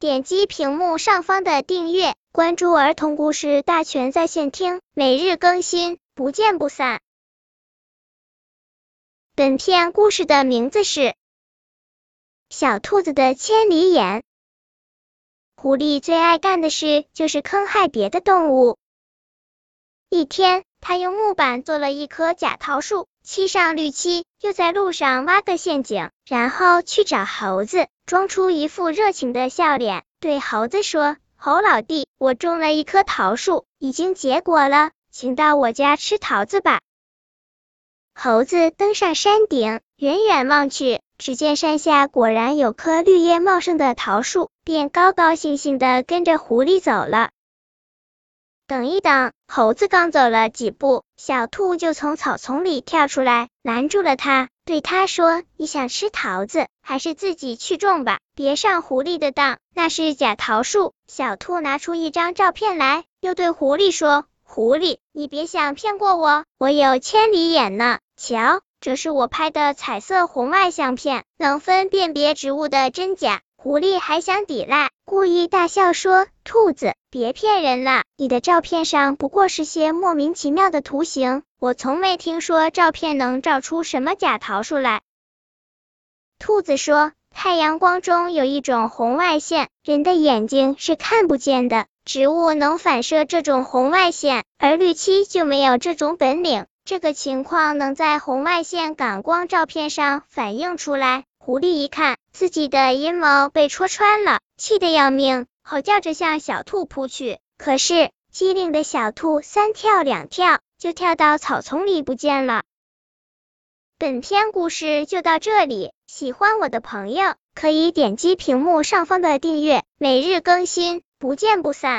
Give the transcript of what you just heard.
点击屏幕上方的订阅，关注儿童故事大全在线听，每日更新，不见不散。本片故事的名字是《小兔子的千里眼》。狐狸最爱干的事就是坑害别的动物。一天，他用木板做了一棵假桃树，漆上绿漆，又在路上挖个陷阱，然后去找猴子，装出一副热情的笑脸，对猴子说：“猴老弟，我种了一棵桃树，已经结果了，请到我家吃桃子吧。”猴子登上山顶，远远望去。只见山下果然有棵绿叶茂盛的桃树，便高高兴兴的跟着狐狸走了。等一等，猴子刚走了几步，小兔就从草丛里跳出来，拦住了他，对他说：“你想吃桃子，还是自己去种吧，别上狐狸的当，那是假桃树。”小兔拿出一张照片来，又对狐狸说：“狐狸，你别想骗过我，我有千里眼呢，瞧。”这是我拍的彩色红外相片，能分辨别植物的真假。狐狸还想抵赖，故意大笑说：“兔子，别骗人了，你的照片上不过是些莫名其妙的图形，我从没听说照片能照出什么假桃树来。”兔子说：“太阳光中有一种红外线，人的眼睛是看不见的，植物能反射这种红外线，而绿漆就没有这种本领。”这个情况能在红外线感光照片上反映出来。狐狸一看自己的阴谋被戳穿了，气得要命，吼叫着向小兔扑去。可是机灵的小兔三跳两跳就跳到草丛里不见了。本篇故事就到这里，喜欢我的朋友可以点击屏幕上方的订阅，每日更新，不见不散。